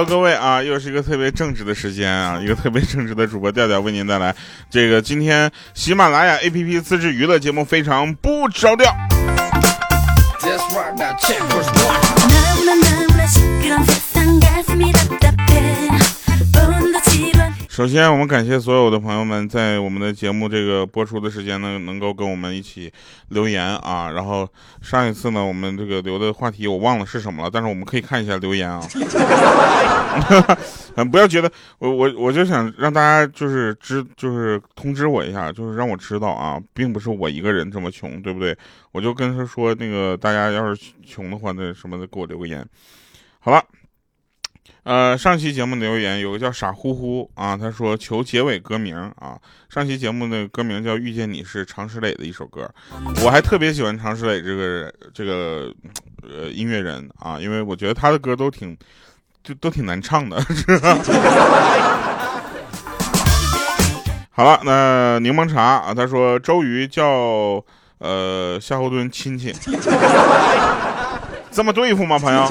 Hello，各位啊，又是一个特别正直的时间啊，一个特别正直的主播调调为您带来这个今天喜马拉雅 APP 自制娱乐节目非常不着调。首先，我们感谢所有的朋友们在我们的节目这个播出的时间呢，能够跟我们一起留言啊。然后上一次呢，我们这个留的话题我忘了是什么了，但是我们可以看一下留言啊。嗯，不要觉得我我我就想让大家就是知就是通知我一下，就是让我知道啊，并不是我一个人这么穷，对不对？我就跟他说那个大家要是穷的话，那什么的给我留个言。好了。呃，上期节目留言有个叫傻乎乎啊，他说求结尾歌名啊。上期节目的歌名叫《遇见你》，是常石磊的一首歌。我还特别喜欢常石磊这个这个呃音乐人啊，因为我觉得他的歌都挺就都挺难唱的。好了，那柠檬茶啊，他说周瑜叫呃夏侯惇亲戚，这么对付吗，朋友？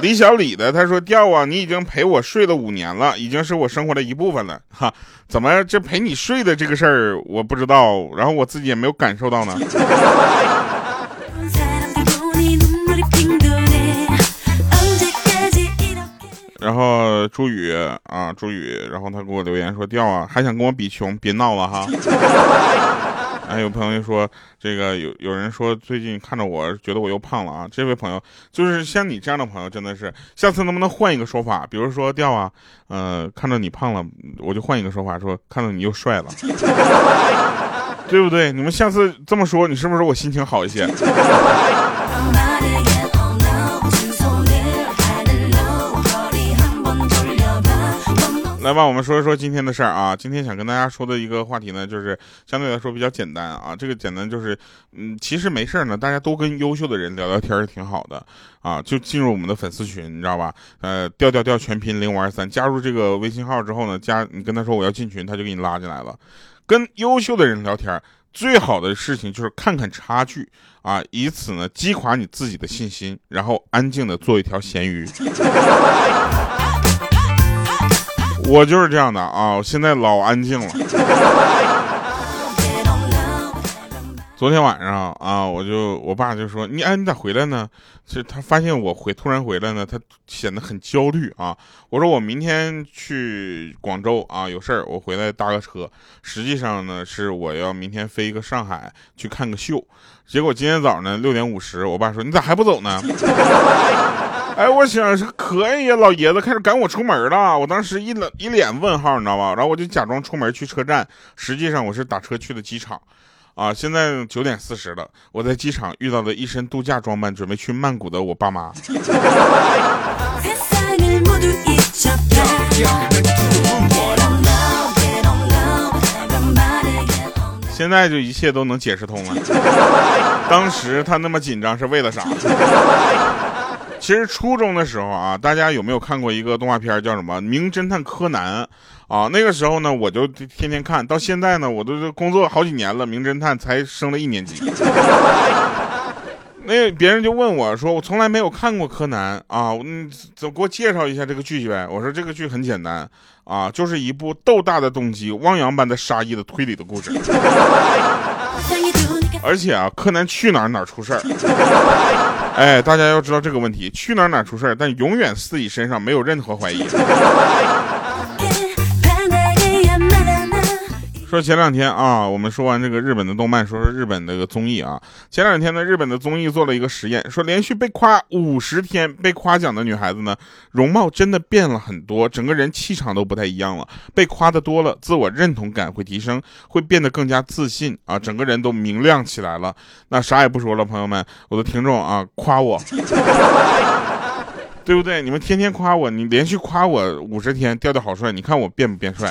李小李的他说调啊，你已经陪我睡了五年了，已经是我生活的一部分了哈。怎么这陪你睡的这个事儿我不知道，然后我自己也没有感受到呢。然后朱宇啊，朱宇，然后他给我留言说调啊，还想跟我比穷，别闹了哈。有朋友说，这个有有人说最近看着我觉得我又胖了啊。这位朋友就是像你这样的朋友，真的是下次能不能换一个说法？比如说掉啊，呃，看到你胖了，我就换一个说法，说看到你又帅了，对不对？你们下次这么说，你是不是我心情好一些？来吧，我们说一说今天的事儿啊。今天想跟大家说的一个话题呢，就是相对来说比较简单啊。这个简单就是，嗯，其实没事儿呢，大家都跟优秀的人聊聊天儿挺好的啊。就进入我们的粉丝群，你知道吧？呃，调调调全拼零五二三，加入这个微信号之后呢，加你跟他说我要进群，他就给你拉进来了。跟优秀的人聊天儿，最好的事情就是看看差距啊，以此呢击垮你自己的信心，然后安静的做一条咸鱼。我就是这样的啊，我现在老安静了。昨天晚上啊，我就我爸就说你哎你咋回来呢？是他发现我回突然回来呢，他显得很焦虑啊。我说我明天去广州啊，有事儿我回来搭个车。实际上呢是我要明天飞一个上海去看个秀。结果今天早上呢六点五十，我爸说你咋还不走呢？哎，我想是可以呀，老爷子开始赶我出门了。我当时一脸一脸问号，你知道吧？然后我就假装出门去车站，实际上我是打车去的机场。啊，现在九点四十了，我在机场遇到了一身度假装扮，准备去曼谷的我爸妈。现在就一切都能解释通了。当时他那么紧张是为了啥？其实初中的时候啊，大家有没有看过一个动画片叫什么《名侦探柯南》啊？那个时候呢，我就天天看到现在呢，我都工作好几年了，名侦探才升了一年级。那别人就问我说：“我从来没有看过柯南啊，嗯，给我介绍一下这个剧呗？”我说：“这个剧很简单啊，就是一部斗大的动机、汪洋般的杀意的推理的故事。” 而且啊，柯南去哪儿哪儿出事儿。哎，大家要知道这个问题，去哪儿哪儿出事儿，但永远自己身上没有任何怀疑。说前两天啊，我们说完这个日本的动漫，说说日本那个综艺啊。前两天呢，日本的综艺做了一个实验，说连续被夸五十天被夸奖的女孩子呢，容貌真的变了很多，整个人气场都不太一样了。被夸的多了，自我认同感会提升，会变得更加自信啊，整个人都明亮起来了。那啥也不说了，朋友们，我的听众啊，夸我，对不对？你们天天夸我，你连续夸我五十天，调调好帅，你看我变不变帅？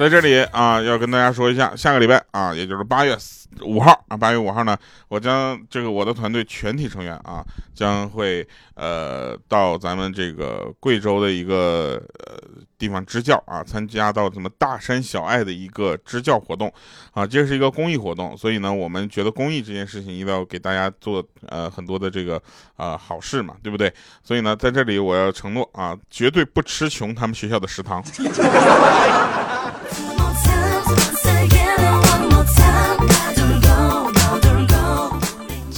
在这里啊，要跟大家说一下，下个礼拜啊，也就是八月五号啊，八月五号呢，我将这个我的团队全体成员啊，将会呃到咱们这个贵州的一个呃地方支教啊，参加到什么大山小爱的一个支教活动啊，这是一个公益活动，所以呢，我们觉得公益这件事情一定要给大家做呃很多的这个啊好事嘛，对不对？所以呢，在这里我要承诺啊，绝对不吃穷他们学校的食堂。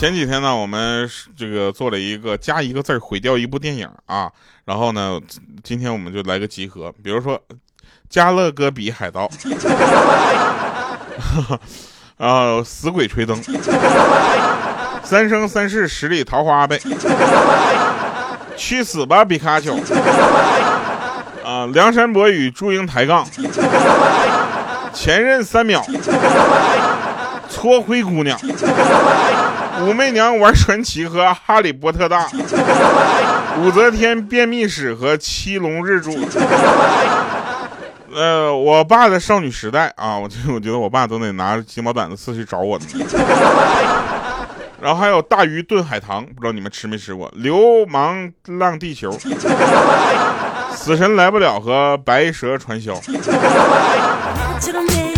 前几天呢，我们这个做了一个加一个字毁掉一部电影啊，然后呢，今天我们就来个集合，比如说《加勒戈比海盗》，啊，死鬼吹灯，三生三世十里桃花呗，去死吧，比卡丘，啊，梁山伯与祝英抬杠，前任三秒，搓灰姑娘。武媚娘玩传奇和哈利波特大，武则天便秘史和七龙日柱，呃，我爸的少女时代啊，我我觉得我爸都得拿着鸡毛掸子刺去找我呢。然后还有大鱼炖海棠，不知道你们吃没吃过？流氓浪地球，死神来不了和白蛇传销。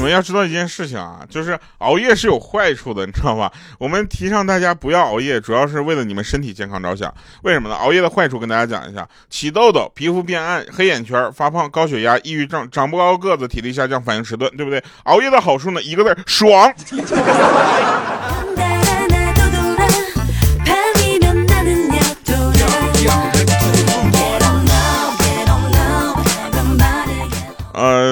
你们要知道一件事情啊，就是熬夜是有坏处的，你知道吧？我们提倡大家不要熬夜，主要是为了你们身体健康着想。为什么呢？熬夜的坏处跟大家讲一下：起痘痘、皮肤变暗、黑眼圈、发胖、高血压、抑郁症、长不高个子、体力下降、反应迟钝，对不对？熬夜的好处呢，一个字爽。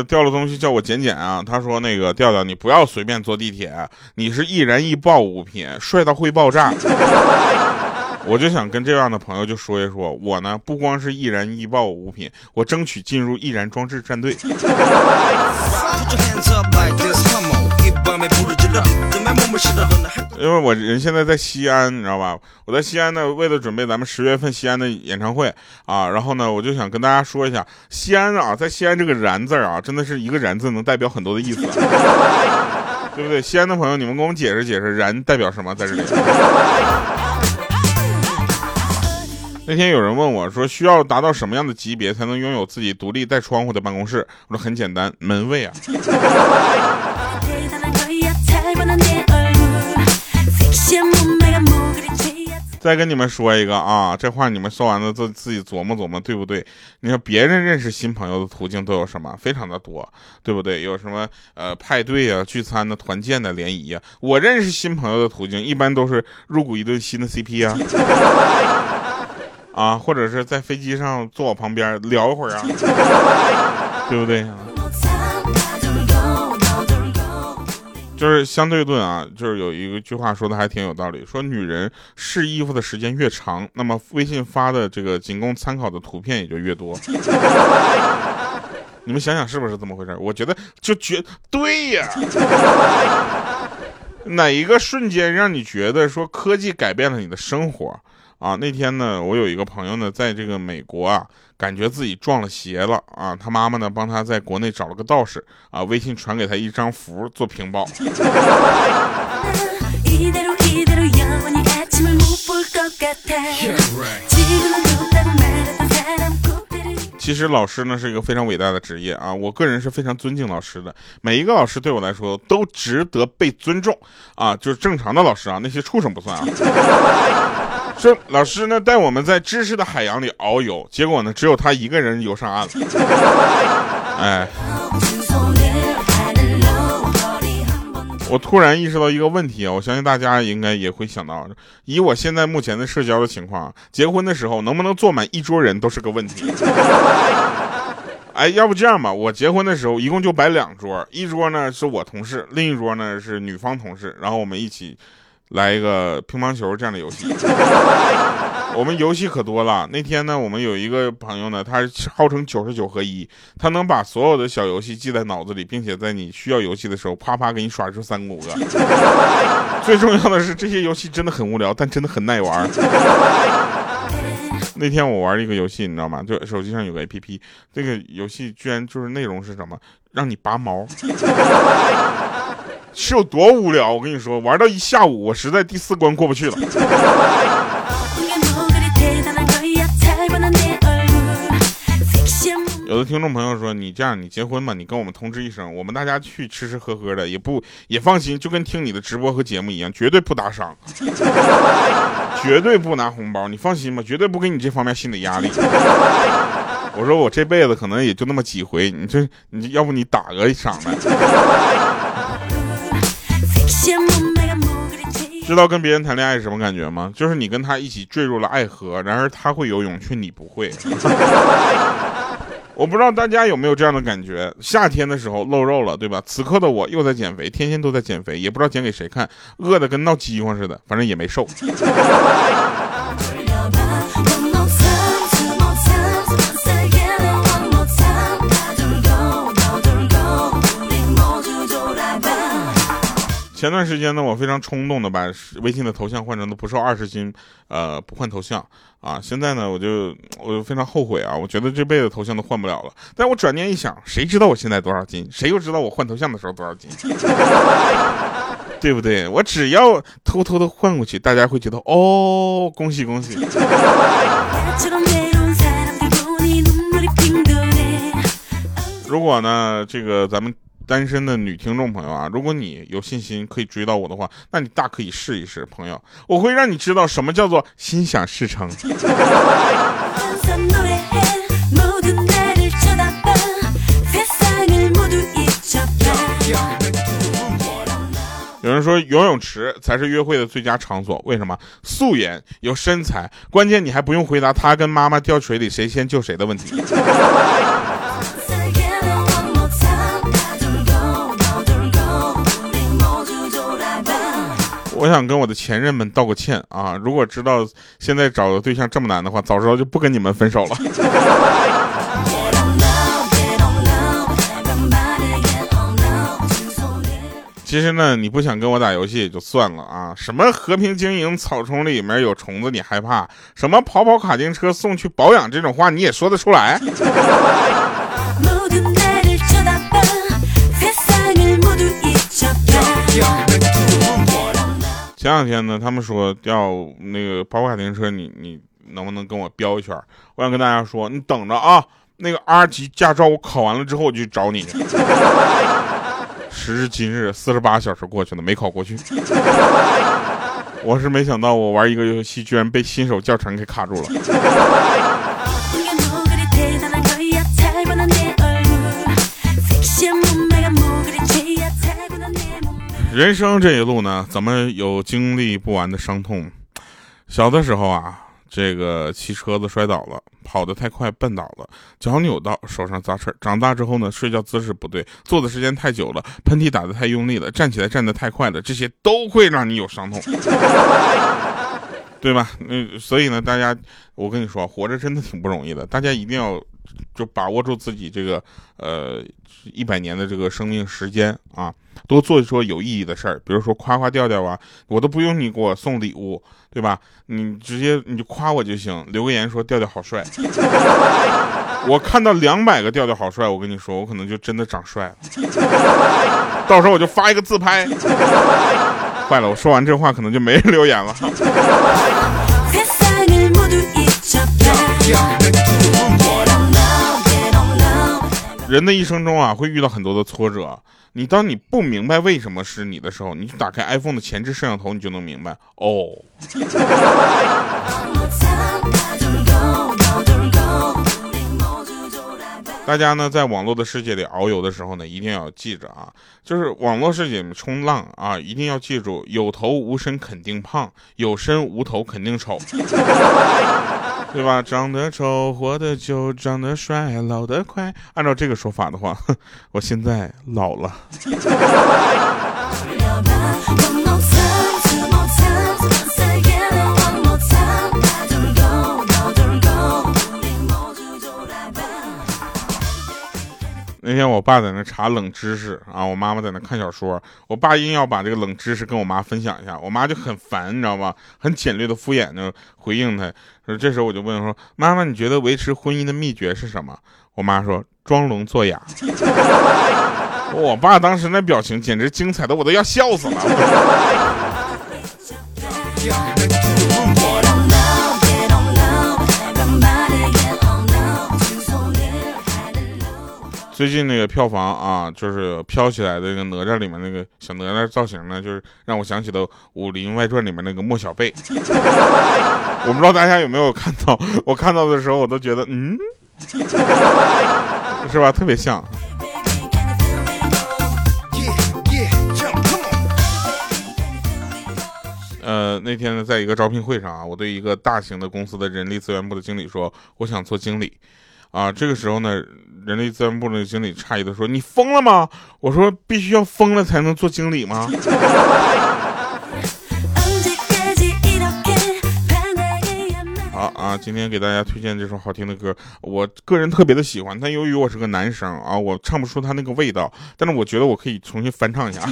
掉了东西叫我捡捡啊！他说那个调调，你不要随便坐地铁，你是易燃易爆物品，帅到会爆炸。我就想跟这样的朋友就说一说，我呢不光是易燃易爆物品，我争取进入易燃装置战队。因为我人现在在西安，你知道吧？我在西安呢，为了准备咱们十月份西安的演唱会啊，然后呢，我就想跟大家说一下，西安啊，在西安这个“然”字啊，真的是一个“然”字能代表很多的意思，对不对？西安的朋友，你们给我们解释解释，“然”代表什么？在这里。那天有人问我说，需要达到什么样的级别才能拥有自己独立带窗户的办公室？我说很简单，门卫啊。再跟你们说一个啊，这话你们说完了自自己琢磨琢磨，对不对？你说别人认识新朋友的途径都有什么？非常的多，对不对？有什么呃派对啊、聚餐的、团建的、联谊啊？我认识新朋友的途径一般都是入股一对新的 CP 啊，啊，或者是在飞机上坐我旁边聊一会儿啊，对不对？就是相对论啊，就是有一个句话说的还挺有道理，说女人试衣服的时间越长，那么微信发的这个仅供参考的图片也就越多。你们想想是不是这么回事？我觉得就绝对呀。哪一个瞬间让你觉得说科技改变了你的生活？啊，那天呢，我有一个朋友呢，在这个美国啊，感觉自己撞了邪了啊，他妈妈呢帮他在国内找了个道士啊，微信传给他一张符做屏保。其实老师呢是一个非常伟大的职业啊，我个人是非常尊敬老师的，每一个老师对我来说都值得被尊重啊，就是正常的老师啊，那些畜生不算啊。说老师呢带我们在知识的海洋里遨游，结果呢只有他一个人游上岸了。哎，我突然意识到一个问题啊，我相信大家应该也会想到，以我现在目前的社交的情况，结婚的时候能不能坐满一桌人都是个问题。哎，要不这样吧，我结婚的时候一共就摆两桌，一桌呢是我同事，另一桌呢是女方同事，然后我们一起。来一个乒乓球这样的游戏，我们游戏可多了。那天呢，我们有一个朋友呢，他号称九十九合一，他能把所有的小游戏记在脑子里，并且在你需要游戏的时候，啪啪给你耍出三五个。最重要的是，这些游戏真的很无聊，但真的很耐玩。那天我玩一个游戏，你知道吗？就手机上有个 A P P，这个游戏居然就是内容是什么？让你拔毛，是有多无聊？我跟你说，玩到一下午，我实在第四关过不去了。有的听众朋友说：“你这样，你结婚嘛？你跟我们通知一声，我们大家去吃吃喝喝的，也不也放心，就跟听你的直播和节目一样，绝对不打赏，绝对不拿红包，你放心吧，绝对不给你这方面心理压力。”我说：“我这辈子可能也就那么几回，你这你要不你打个赏呗？”知道跟别人谈恋爱是什么感觉吗？就是你跟他一起坠入了爱河，然而他会游泳，却你不会。我不知道大家有没有这样的感觉，夏天的时候露肉了，对吧？此刻的我又在减肥，天天都在减肥，也不知道减给谁看，饿的跟闹饥荒似的，反正也没瘦。前段时间呢，我非常冲动的把微信的头像换成了不瘦二十斤，呃，不换头像啊。现在呢，我就我就非常后悔啊，我觉得这辈子头像都换不了了。但我转念一想，谁知道我现在多少斤？谁又知道我换头像的时候多少斤？对不对？我只要偷偷的换过去，大家会觉得哦，恭喜恭喜。如果呢，这个咱们。单身的女听众朋友啊，如果你有信心可以追到我的话，那你大可以试一试，朋友，我会让你知道什么叫做心想事成。有人说游泳池才是约会的最佳场所，为什么？素颜有身材，关键你还不用回答他跟妈妈掉水里谁先救谁的问题。我想跟我的前任们道个歉啊！如果知道现在找个对象这么难的话，早知道就不跟你们分手了。其实呢，你不想跟我打游戏也就算了啊！什么和平经营草丛里面有虫子你害怕？什么跑跑卡丁车送去保养这种话你也说得出来？前两天呢，他们说要那个跑卡丁车，你你能不能跟我飙一圈？我想跟大家说，你等着啊，那个 R 级驾照我考完了之后我就找你。时至今日，四十八小时过去了，没考过去。我是没想到，我玩一个游戏居然被新手教程给卡住了。人生这一路呢，怎么有经历不完的伤痛？小的时候啊，这个骑车子摔倒了，跑得太快绊倒了，脚扭到，手上扎刺。长大之后呢，睡觉姿势不对，坐的时间太久了，喷嚏打得太用力了，站起来站得太快了，这些都会让你有伤痛，对吧？嗯，所以呢，大家，我跟你说，活着真的挺不容易的，大家一定要。就把握住自己这个呃一百年的这个生命时间啊，多做一做有意义的事儿，比如说夸夸调调啊，我都不用你给我送礼物，对吧？你直接你就夸我就行，留个言说调调好帅。我看到两百个调调好帅，我跟你说，我可能就真的长帅了。到时候我就发一个自拍。坏了，我说完这话可能就没人留言了。人的一生中啊，会遇到很多的挫折。你当你不明白为什么是你的时候，你就打开 iPhone 的前置摄像头，你就能明白哦。大家呢，在网络的世界里遨游的时候呢，一定要记着啊，就是网络世界里冲浪啊，一定要记住，有头无身肯定胖，有身无头肯定丑。对吧？长得丑，活得久；长得帅，老得快。按照这个说法的话，我现在老了。那天我爸在那查冷知识啊，我妈妈在那看小说，我爸硬要把这个冷知识跟我妈分享一下，我妈就很烦，你知道吧？很简略的敷衍的回应他。说这时候我就问说：“妈妈，你觉得维持婚姻的秘诀是什么？”我妈说：“装聋作哑。”我爸当时那表情简直精彩的我都要笑死了。最近那个票房啊，就是飘起来的那个哪吒里面那个小哪吒造型呢，就是让我想起了《武林外传》里面那个莫小贝。我不知道大家有没有看到，我看到的时候我都觉得，嗯，是吧？特别像。呃，那天呢，在一个招聘会上啊，我对一个大型的公司的人力资源部的经理说，我想做经理。啊，这个时候呢，人力资源部的经理诧异的说：“你疯了吗？”我说：“必须要疯了才能做经理吗？”好啊，今天给大家推荐这首好听的歌，我个人特别的喜欢，但由于我是个男生啊，我唱不出他那个味道，但是我觉得我可以重新翻唱一下。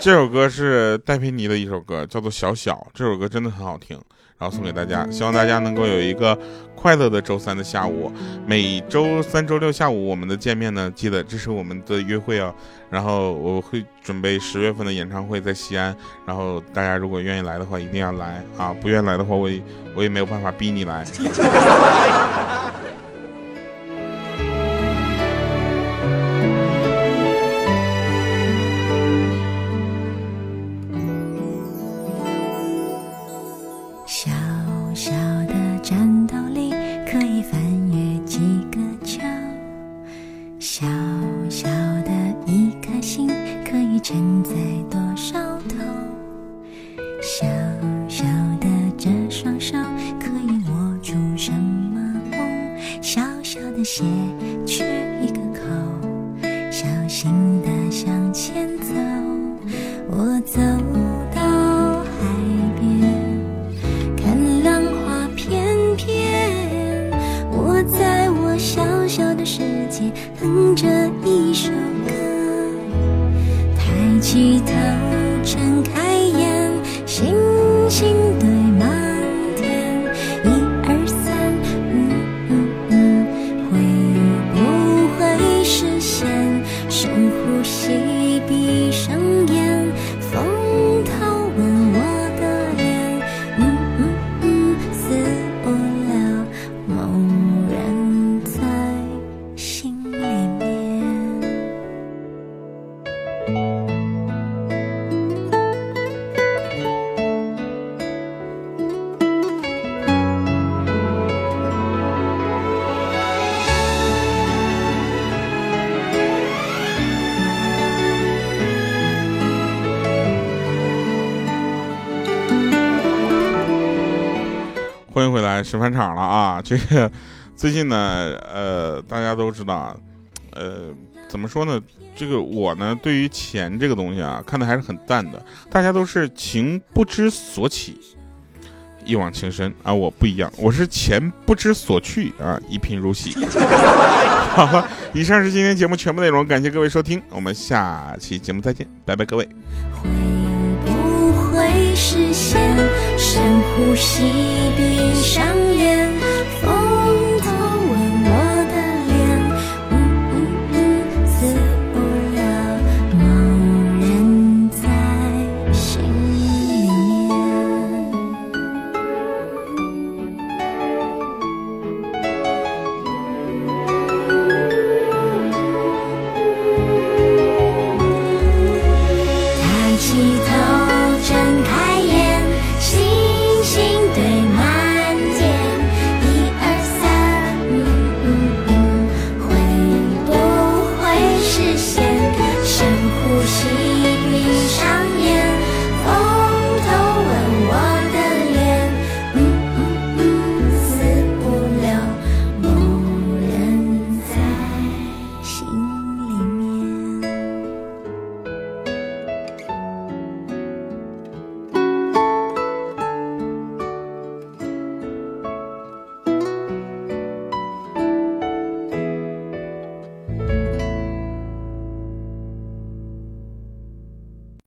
这首歌是戴佩妮的一首歌，叫做《小小》，这首歌真的很好听。然后送给大家，希望大家能够有一个快乐的周三的下午。每周三、周六下午我们的见面呢，记得这是我们的约会啊。然后我会准备十月份的演唱会在西安，然后大家如果愿意来的话，一定要来啊！不愿意来的话，我也我也没有办法逼你来。小小的一颗心可以承载多来，吃饭场了啊！这个最近呢，呃，大家都知道，呃，怎么说呢？这个我呢，对于钱这个东西啊，看的还是很淡的。大家都是情不知所起，一往情深啊，我不一样，我是钱不知所去啊，一贫如洗。好了，以上是今天节目全部内容，感谢各位收听，我们下期节目再见，拜拜，各位。会不会实现？呼吸闭上眼